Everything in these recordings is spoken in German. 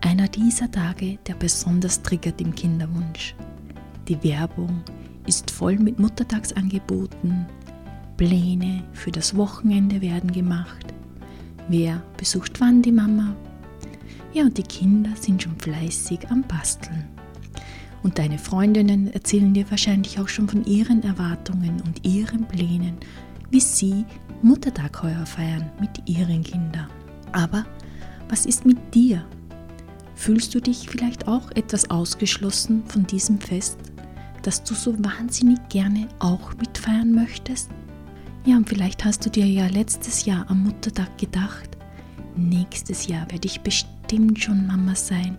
einer dieser Tage, der besonders triggert im Kinderwunsch. Die Werbung ist voll mit Muttertagsangeboten, Pläne für das Wochenende werden gemacht. Wer besucht wann die Mama? Ja, und die Kinder sind schon fleißig am Basteln. Und deine Freundinnen erzählen dir wahrscheinlich auch schon von ihren Erwartungen und ihren Plänen, wie sie Muttertag heuer feiern mit ihren Kindern. Aber was ist mit dir? Fühlst du dich vielleicht auch etwas ausgeschlossen von diesem Fest, das du so wahnsinnig gerne auch mitfeiern möchtest? Ja, und vielleicht hast du dir ja letztes Jahr am Muttertag gedacht, nächstes Jahr werde ich bestimmt schon Mama sein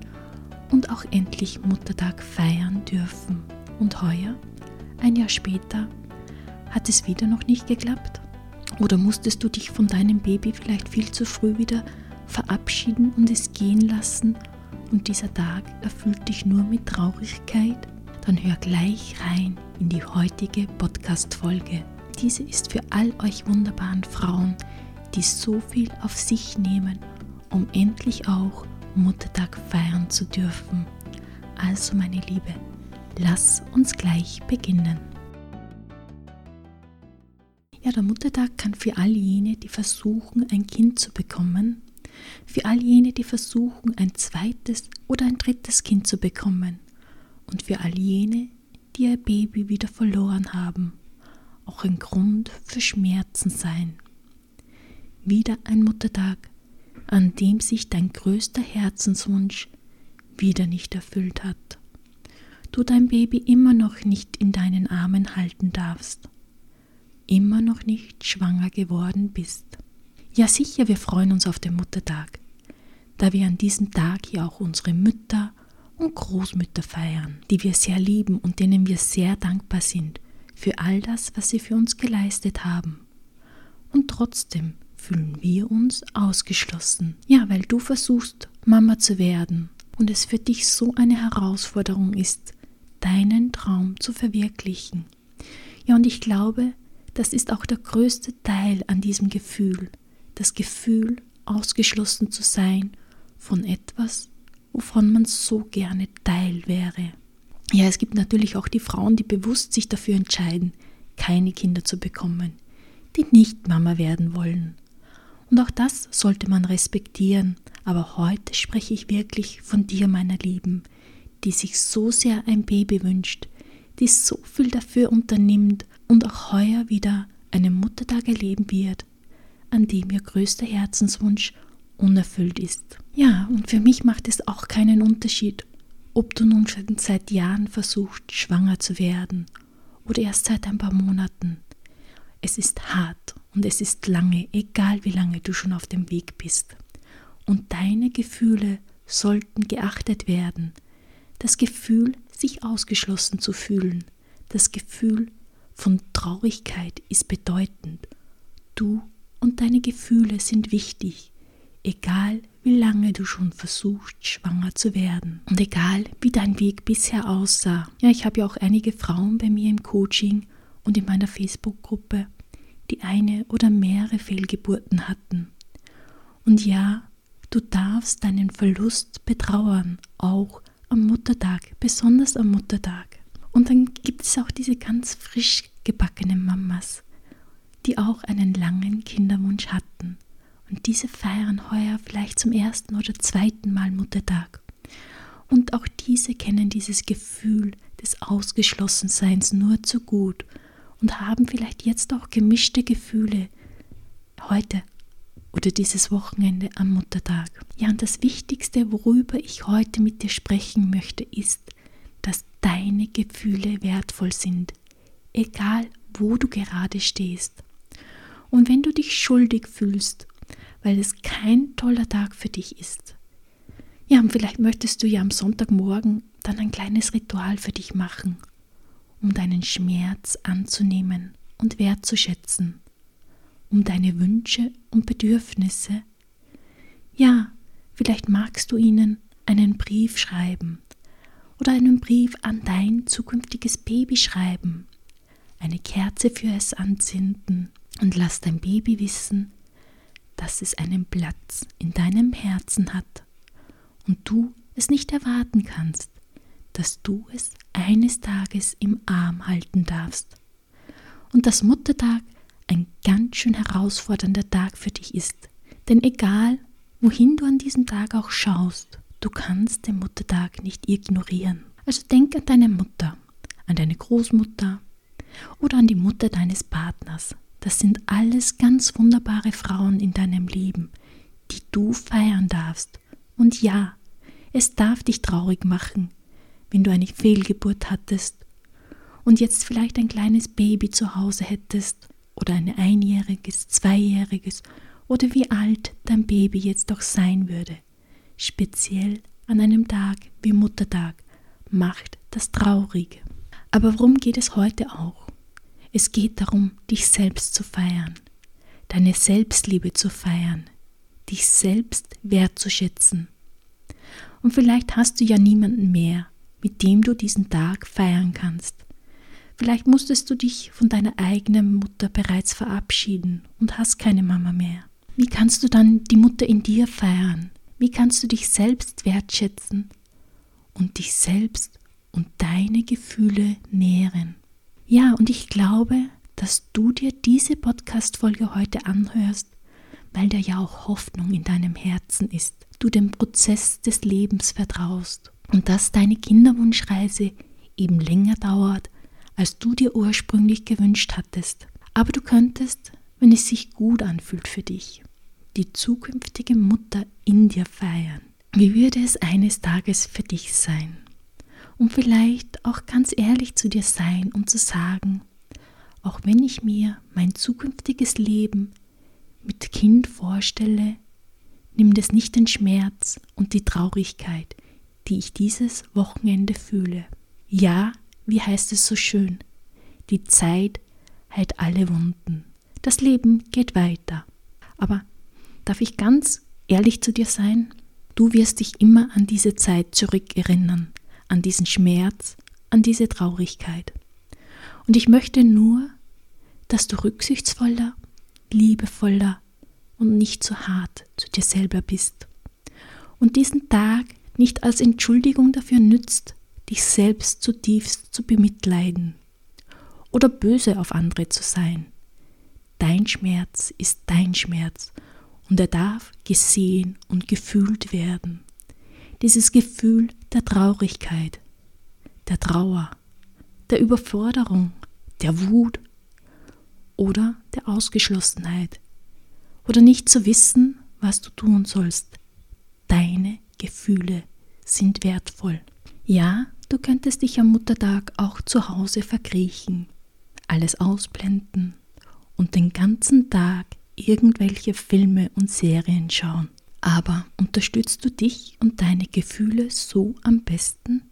und auch endlich Muttertag feiern dürfen. Und heuer, ein Jahr später, hat es wieder noch nicht geklappt? Oder musstest du dich von deinem Baby vielleicht viel zu früh wieder verabschieden und es gehen lassen und dieser Tag erfüllt dich nur mit Traurigkeit, dann hör gleich rein in die heutige Podcast-Folge. Diese ist für all euch wunderbaren Frauen, die so viel auf sich nehmen, um endlich auch Muttertag feiern zu dürfen. Also, meine Liebe, lass uns gleich beginnen. Ja, der Muttertag kann für all jene, die versuchen, ein Kind zu bekommen, für all jene, die versuchen, ein zweites oder ein drittes Kind zu bekommen und für all jene, die ihr Baby wieder verloren haben, auch ein Grund für Schmerzen sein. Wieder ein Muttertag, an dem sich dein größter Herzenswunsch wieder nicht erfüllt hat. Du dein Baby immer noch nicht in deinen Armen halten darfst, immer noch nicht schwanger geworden bist. Ja sicher, wir freuen uns auf den Muttertag, da wir an diesem Tag hier auch unsere Mütter und Großmütter feiern, die wir sehr lieben und denen wir sehr dankbar sind für all das, was sie für uns geleistet haben. Und trotzdem fühlen wir uns ausgeschlossen. Ja, weil du versuchst, Mama zu werden und es für dich so eine Herausforderung ist, deinen Traum zu verwirklichen. Ja, und ich glaube, das ist auch der größte Teil an diesem Gefühl, das Gefühl, ausgeschlossen zu sein von etwas, wovon man so gerne Teil wäre. Ja, es gibt natürlich auch die Frauen, die bewusst sich dafür entscheiden, keine Kinder zu bekommen, die nicht Mama werden wollen. Und auch das sollte man respektieren, aber heute spreche ich wirklich von dir, meiner Lieben, die sich so sehr ein Baby wünscht, die so viel dafür unternimmt und auch heuer wieder einen Muttertag erleben wird, an dem ihr größter Herzenswunsch unerfüllt ist. Ja, und für mich macht es auch keinen Unterschied, ob du nun schon seit Jahren versuchst, schwanger zu werden oder erst seit ein paar Monaten. Es ist hart und es ist lange, egal wie lange du schon auf dem Weg bist. Und deine Gefühle sollten geachtet werden. Das Gefühl, sich ausgeschlossen zu fühlen, das Gefühl von Traurigkeit ist bedeutend. Du und deine Gefühle sind wichtig, egal wie lange du schon versuchst, schwanger zu werden und egal wie dein Weg bisher aussah. Ja, ich habe ja auch einige Frauen bei mir im Coaching und in meiner Facebook-Gruppe, die eine oder mehrere Fehlgeburten hatten. Und ja, du darfst deinen Verlust betrauern, auch am Muttertag, besonders am Muttertag. Und dann gibt es auch diese ganz frisch gebackenen Mamas, die auch einen langen Kinderwunsch hatten. Und diese feiern heuer vielleicht zum ersten oder zweiten Mal Muttertag. Und auch diese kennen dieses Gefühl des Ausgeschlossenseins nur zu gut und haben vielleicht jetzt auch gemischte Gefühle heute oder dieses Wochenende am Muttertag. Ja, und das Wichtigste, worüber ich heute mit dir sprechen möchte, ist, dass deine Gefühle wertvoll sind, egal wo du gerade stehst. Und wenn du dich schuldig fühlst, weil es kein toller Tag für dich ist, ja, und vielleicht möchtest du ja am Sonntagmorgen dann ein kleines Ritual für dich machen, um deinen Schmerz anzunehmen und wertzuschätzen um deine Wünsche und Bedürfnisse. Ja, vielleicht magst du ihnen einen Brief schreiben oder einen Brief an dein zukünftiges Baby schreiben, eine Kerze für es anzünden und lass dein Baby wissen, dass es einen Platz in deinem Herzen hat und du es nicht erwarten kannst, dass du es eines Tages im Arm halten darfst. Und das Muttertag ein ganz schön herausfordernder Tag für dich ist. Denn egal, wohin du an diesem Tag auch schaust, du kannst den Muttertag nicht ignorieren. Also denk an deine Mutter, an deine Großmutter oder an die Mutter deines Partners. Das sind alles ganz wunderbare Frauen in deinem Leben, die du feiern darfst. Und ja, es darf dich traurig machen, wenn du eine Fehlgeburt hattest und jetzt vielleicht ein kleines Baby zu Hause hättest oder ein einjähriges, zweijähriges oder wie alt dein Baby jetzt doch sein würde. Speziell an einem Tag wie Muttertag macht das traurig. Aber worum geht es heute auch? Es geht darum, dich selbst zu feiern, deine Selbstliebe zu feiern, dich selbst wertzuschätzen. Und vielleicht hast du ja niemanden mehr, mit dem du diesen Tag feiern kannst. Vielleicht musstest du dich von deiner eigenen Mutter bereits verabschieden und hast keine Mama mehr. Wie kannst du dann die Mutter in dir feiern? Wie kannst du dich selbst wertschätzen und dich selbst und deine Gefühle nähren? Ja, und ich glaube, dass du dir diese Podcast-Folge heute anhörst, weil da ja auch Hoffnung in deinem Herzen ist. Du dem Prozess des Lebens vertraust und dass deine Kinderwunschreise eben länger dauert, als du dir ursprünglich gewünscht hattest. Aber du könntest, wenn es sich gut anfühlt für dich, die zukünftige Mutter in dir feiern. Wie würde es eines Tages für dich sein? Und vielleicht auch ganz ehrlich zu dir sein und zu sagen, auch wenn ich mir mein zukünftiges Leben mit Kind vorstelle, nimmt es nicht den Schmerz und die Traurigkeit, die ich dieses Wochenende fühle. Ja, wie heißt es so schön? Die Zeit heilt alle Wunden. Das Leben geht weiter. Aber darf ich ganz ehrlich zu dir sein? Du wirst dich immer an diese Zeit zurückerinnern, an diesen Schmerz, an diese Traurigkeit. Und ich möchte nur, dass du rücksichtsvoller, liebevoller und nicht so hart zu dir selber bist. Und diesen Tag nicht als Entschuldigung dafür nützt, dich selbst zutiefst zu bemitleiden oder böse auf andere zu sein. Dein Schmerz ist dein Schmerz und er darf gesehen und gefühlt werden. Dieses Gefühl der Traurigkeit, der Trauer, der Überforderung, der Wut oder der Ausgeschlossenheit oder nicht zu wissen, was du tun sollst. Deine Gefühle sind wertvoll. Ja, Du könntest dich am Muttertag auch zu Hause verkriechen, alles ausblenden und den ganzen Tag irgendwelche Filme und Serien schauen. Aber unterstützt du dich und deine Gefühle so am besten?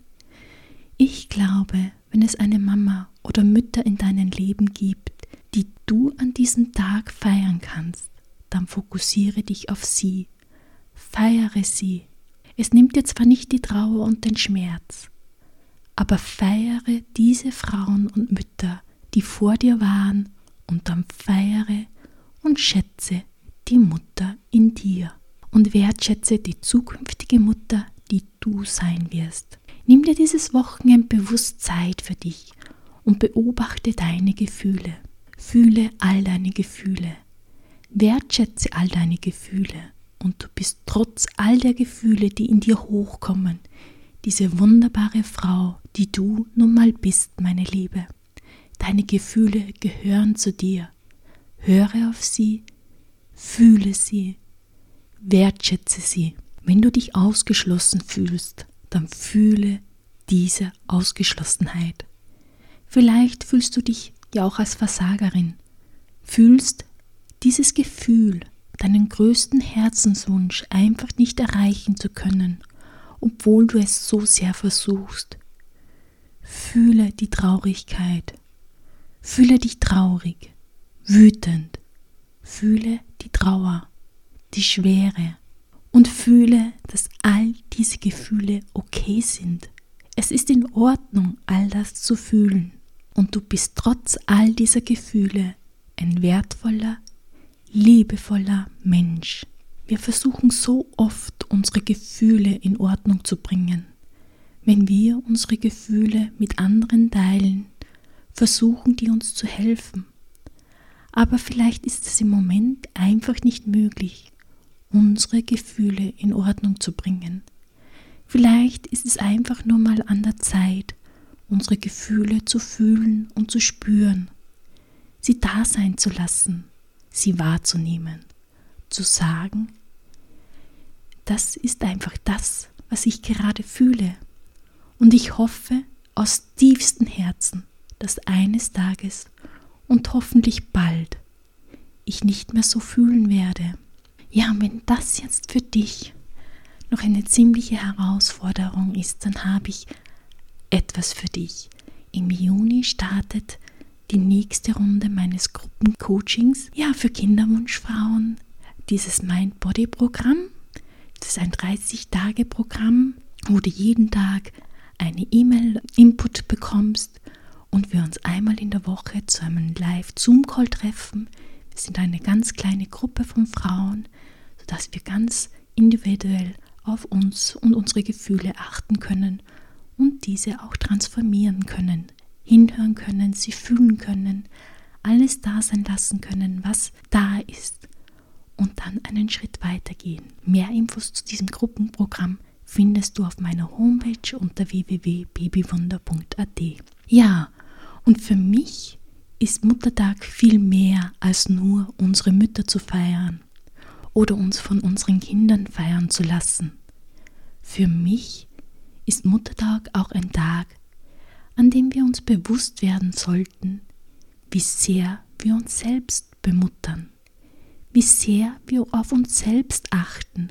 Ich glaube, wenn es eine Mama oder Mütter in deinem Leben gibt, die du an diesem Tag feiern kannst, dann fokussiere dich auf sie, feiere sie. Es nimmt dir zwar nicht die Trauer und den Schmerz, aber feiere diese Frauen und Mütter, die vor dir waren, und dann feiere und schätze die Mutter in dir und wertschätze die zukünftige Mutter, die du sein wirst. Nimm dir dieses Wochenende bewusst Zeit für dich und beobachte deine Gefühle. Fühle all deine Gefühle. Wertschätze all deine Gefühle und du bist trotz all der Gefühle, die in dir hochkommen, diese wunderbare Frau, die du nun mal bist, meine Liebe. Deine Gefühle gehören zu dir. Höre auf sie, fühle sie, wertschätze sie. Wenn du dich ausgeschlossen fühlst, dann fühle diese Ausgeschlossenheit. Vielleicht fühlst du dich ja auch als Versagerin, fühlst dieses Gefühl, deinen größten Herzenswunsch einfach nicht erreichen zu können, obwohl du es so sehr versuchst. Fühle die Traurigkeit, fühle dich traurig, wütend, fühle die Trauer, die Schwere und fühle, dass all diese Gefühle okay sind. Es ist in Ordnung, all das zu fühlen. Und du bist trotz all dieser Gefühle ein wertvoller, liebevoller Mensch. Wir versuchen so oft, unsere Gefühle in Ordnung zu bringen. Wenn wir unsere Gefühle mit anderen teilen, versuchen die uns zu helfen. Aber vielleicht ist es im Moment einfach nicht möglich, unsere Gefühle in Ordnung zu bringen. Vielleicht ist es einfach nur mal an der Zeit, unsere Gefühle zu fühlen und zu spüren, sie da sein zu lassen, sie wahrzunehmen, zu sagen, das ist einfach das, was ich gerade fühle. Und ich hoffe aus tiefstem Herzen, dass eines Tages und hoffentlich bald ich nicht mehr so fühlen werde. Ja, wenn das jetzt für dich noch eine ziemliche Herausforderung ist, dann habe ich etwas für dich. Im Juni startet die nächste Runde meines Gruppencoachings. Ja, für Kinderwunschfrauen dieses Mind-Body-Programm. Das ist ein 30-Tage-Programm, wo du jeden Tag eine E-Mail-Input bekommst und wir uns einmal in der Woche zu einem Live-Zoom-Call treffen. Wir sind eine ganz kleine Gruppe von Frauen, sodass wir ganz individuell auf uns und unsere Gefühle achten können und diese auch transformieren können, hinhören können, sie fühlen können, alles da sein lassen können, was da ist und dann einen Schritt weitergehen. Mehr Infos zu diesem Gruppenprogramm findest du auf meiner Homepage unter www.babywunder.at. Ja, und für mich ist Muttertag viel mehr als nur unsere Mütter zu feiern oder uns von unseren Kindern feiern zu lassen. Für mich ist Muttertag auch ein Tag, an dem wir uns bewusst werden sollten, wie sehr wir uns selbst bemuttern, wie sehr wir auf uns selbst achten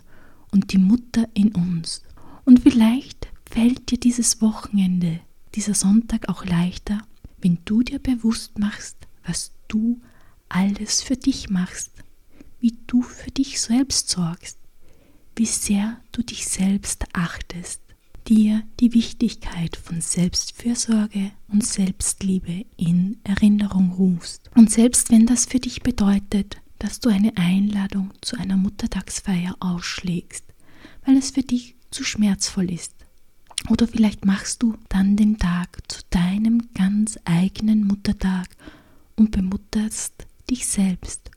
und die Mutter in uns. Und vielleicht fällt dir dieses Wochenende, dieser Sonntag auch leichter, wenn du dir bewusst machst, was du alles für dich machst, wie du für dich selbst sorgst, wie sehr du dich selbst achtest, dir die Wichtigkeit von Selbstfürsorge und Selbstliebe in Erinnerung rufst. Und selbst wenn das für dich bedeutet, dass du eine Einladung zu einer Muttertagsfeier ausschlägst, weil es für dich zu schmerzvoll ist, oder vielleicht machst du dann den Tag zu deinem ganz eigenen Muttertag und bemutterst dich selbst.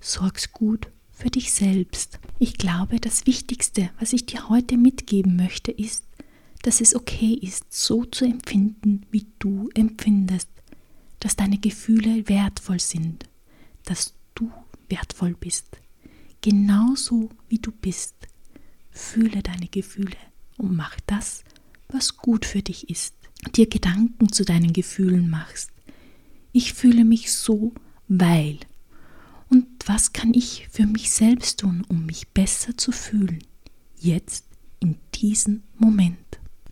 Sorgst gut für dich selbst. Ich glaube, das Wichtigste, was ich dir heute mitgeben möchte, ist, dass es okay ist, so zu empfinden, wie du empfindest, dass deine Gefühle wertvoll sind, dass du wertvoll bist, genauso wie du bist. Fühle deine Gefühle und mach das, was gut für dich ist, dir Gedanken zu deinen Gefühlen machst. Ich fühle mich so, weil. Und was kann ich für mich selbst tun, um mich besser zu fühlen? Jetzt, in diesem Moment.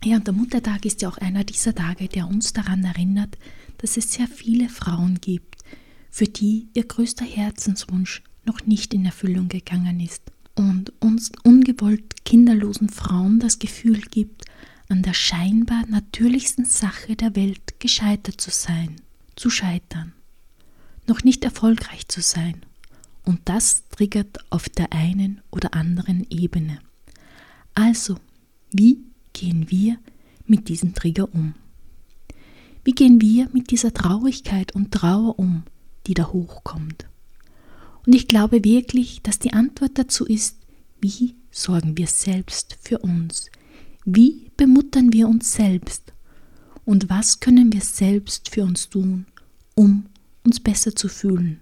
Ja, und der Muttertag ist ja auch einer dieser Tage, der uns daran erinnert, dass es sehr viele Frauen gibt, für die ihr größter Herzenswunsch noch nicht in Erfüllung gegangen ist und uns ungewollt kinderlosen Frauen das Gefühl gibt, an der scheinbar natürlichsten Sache der Welt gescheitert zu sein, zu scheitern, noch nicht erfolgreich zu sein. Und das triggert auf der einen oder anderen Ebene. Also, wie gehen wir mit diesem Trigger um? Wie gehen wir mit dieser Traurigkeit und Trauer um, die da hochkommt? Und ich glaube wirklich, dass die Antwort dazu ist, wie sorgen wir selbst für uns? Wie bemuttern wir uns selbst? Und was können wir selbst für uns tun, um uns besser zu fühlen?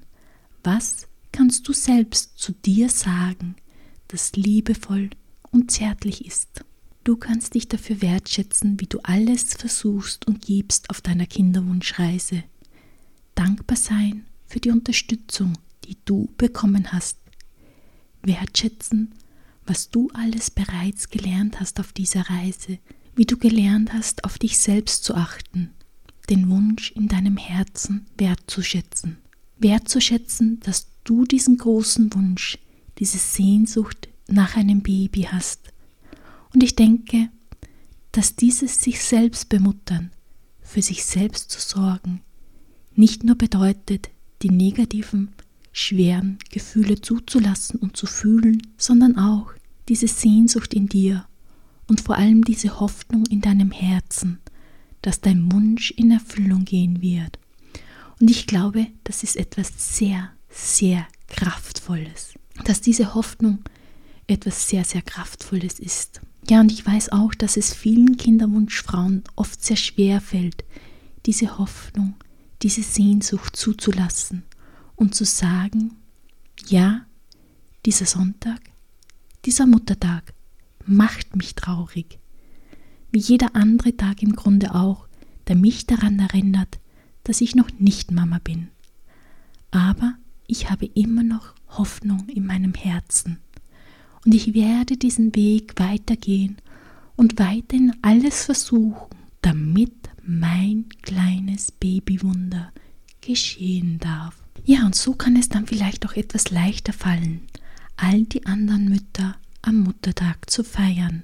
Was kannst du selbst zu dir sagen, das liebevoll und zärtlich ist. Du kannst dich dafür wertschätzen, wie du alles versuchst und gibst auf deiner Kinderwunschreise. Dankbar sein für die Unterstützung, die du bekommen hast. Wertschätzen, was du alles bereits gelernt hast auf dieser Reise, wie du gelernt hast, auf dich selbst zu achten, den Wunsch in deinem Herzen wertzuschätzen. Wertzuschätzen, dass du diesen großen Wunsch, diese Sehnsucht nach einem Baby hast und ich denke, dass dieses sich selbst bemuttern, für sich selbst zu sorgen, nicht nur bedeutet, die negativen, schweren Gefühle zuzulassen und zu fühlen, sondern auch diese Sehnsucht in dir und vor allem diese Hoffnung in deinem Herzen, dass dein Wunsch in Erfüllung gehen wird. Und ich glaube, das ist etwas sehr, sehr Kraftvolles, dass diese Hoffnung etwas sehr, sehr Kraftvolles ist. Ja, und ich weiß auch, dass es vielen Kinderwunschfrauen oft sehr schwer fällt, diese Hoffnung, diese Sehnsucht zuzulassen und zu sagen, ja, dieser Sonntag, dieser Muttertag macht mich traurig, wie jeder andere Tag im Grunde auch, der mich daran erinnert, dass ich noch nicht Mama bin. Aber ich habe immer noch Hoffnung in meinem Herzen und ich werde diesen Weg weitergehen und weiterhin alles versuchen, damit mein kleines Babywunder geschehen darf. Ja, und so kann es dann vielleicht auch etwas leichter fallen, all die anderen Mütter am Muttertag zu feiern.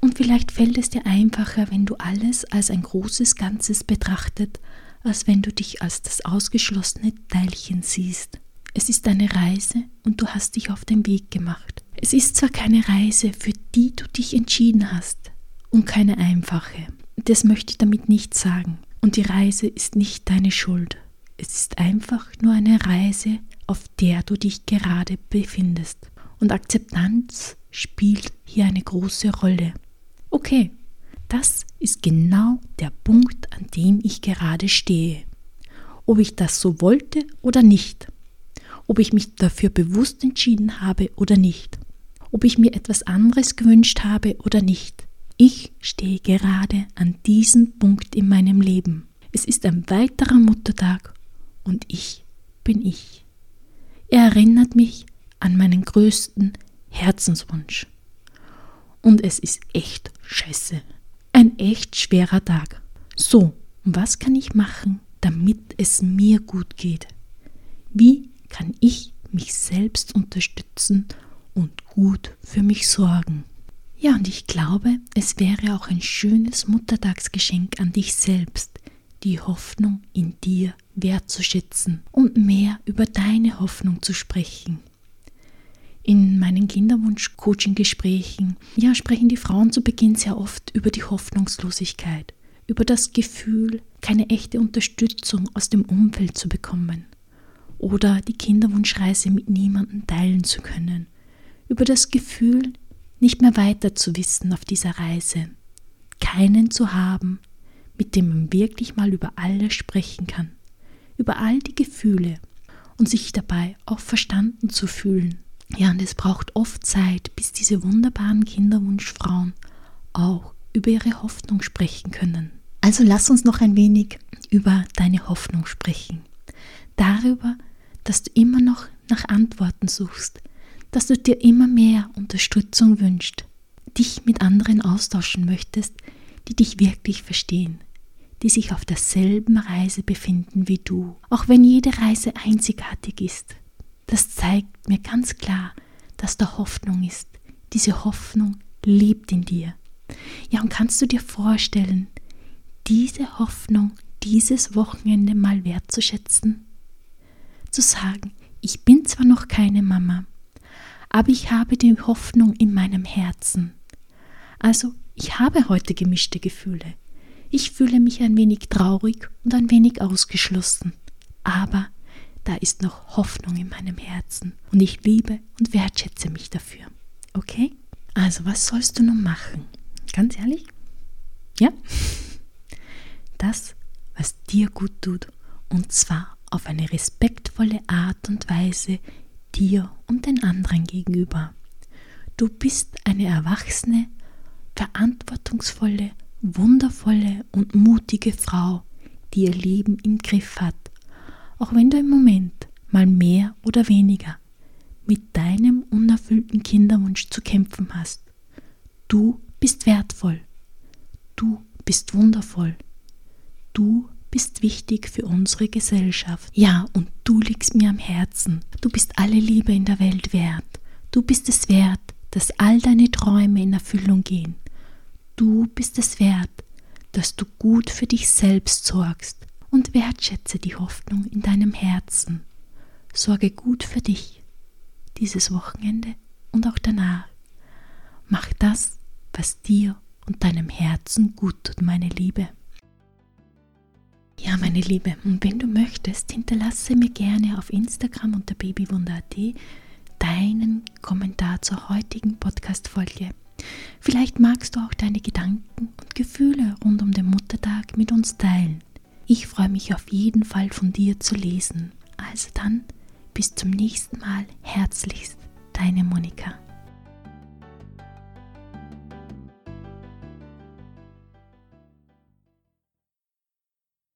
Und vielleicht fällt es dir einfacher, wenn du alles als ein großes Ganzes betrachtet, als wenn du dich als das ausgeschlossene Teilchen siehst. Es ist eine Reise und du hast dich auf den Weg gemacht. Es ist zwar keine Reise, für die du dich entschieden hast und keine einfache. Das möchte ich damit nicht sagen. Und die Reise ist nicht deine Schuld. Es ist einfach nur eine Reise, auf der du dich gerade befindest. Und Akzeptanz spielt hier eine große Rolle. Okay, das ist genau der Punkt, dem ich gerade stehe. Ob ich das so wollte oder nicht. Ob ich mich dafür bewusst entschieden habe oder nicht ob ich mir etwas anderes gewünscht habe oder nicht. Ich stehe gerade an diesem Punkt in meinem Leben. Es ist ein weiterer Muttertag und ich bin ich. Er erinnert mich an meinen größten Herzenswunsch. Und es ist echt scheiße. Ein echt schwerer Tag. So, was kann ich machen, damit es mir gut geht? Wie kann ich mich selbst unterstützen und gut für mich sorgen. Ja, und ich glaube, es wäre auch ein schönes Muttertagsgeschenk an dich selbst, die Hoffnung in dir wertzuschätzen und mehr über deine Hoffnung zu sprechen. In meinen Kinderwunsch-Coaching-Gesprächen ja, sprechen die Frauen zu Beginn sehr oft über die Hoffnungslosigkeit, über das Gefühl, keine echte Unterstützung aus dem Umfeld zu bekommen oder die Kinderwunschreise mit niemandem teilen zu können über das Gefühl, nicht mehr weiter zu wissen auf dieser Reise, keinen zu haben, mit dem man wirklich mal über alles sprechen kann, über all die Gefühle und sich dabei auch verstanden zu fühlen. Ja, und es braucht oft Zeit, bis diese wunderbaren Kinderwunschfrauen auch über ihre Hoffnung sprechen können. Also lass uns noch ein wenig über deine Hoffnung sprechen. Darüber, dass du immer noch nach Antworten suchst, dass du dir immer mehr Unterstützung wünschst, dich mit anderen austauschen möchtest, die dich wirklich verstehen, die sich auf derselben Reise befinden wie du, auch wenn jede Reise einzigartig ist. Das zeigt mir ganz klar, dass da Hoffnung ist. Diese Hoffnung lebt in dir. Ja, und kannst du dir vorstellen, diese Hoffnung dieses Wochenende mal wertzuschätzen? Zu sagen, ich bin zwar noch keine Mama, aber ich habe die Hoffnung in meinem Herzen. Also, ich habe heute gemischte Gefühle. Ich fühle mich ein wenig traurig und ein wenig ausgeschlossen. Aber da ist noch Hoffnung in meinem Herzen und ich liebe und wertschätze mich dafür. Okay? Also, was sollst du nun machen? Ganz ehrlich? Ja? Das, was dir gut tut, und zwar auf eine respektvolle Art und Weise, dir und den anderen gegenüber. Du bist eine erwachsene, verantwortungsvolle, wundervolle und mutige Frau, die ihr Leben im Griff hat, auch wenn du im Moment mal mehr oder weniger mit deinem unerfüllten Kinderwunsch zu kämpfen hast. Du bist wertvoll. Du bist wundervoll. Du bist wichtig für unsere Gesellschaft. Ja, und du liegst mir am Herzen. Du bist alle Liebe in der Welt wert. Du bist es wert, dass all deine Träume in Erfüllung gehen. Du bist es wert, dass du gut für dich selbst sorgst und wertschätze die Hoffnung in deinem Herzen. Sorge gut für dich dieses Wochenende und auch danach. Mach das, was dir und deinem Herzen gut tut, meine Liebe. Ja, meine Liebe, und wenn du möchtest, hinterlasse mir gerne auf Instagram unter babywunder.at deinen Kommentar zur heutigen Podcast-Folge. Vielleicht magst du auch deine Gedanken und Gefühle rund um den Muttertag mit uns teilen. Ich freue mich auf jeden Fall von dir zu lesen. Also dann, bis zum nächsten Mal. Herzlichst, deine Monika.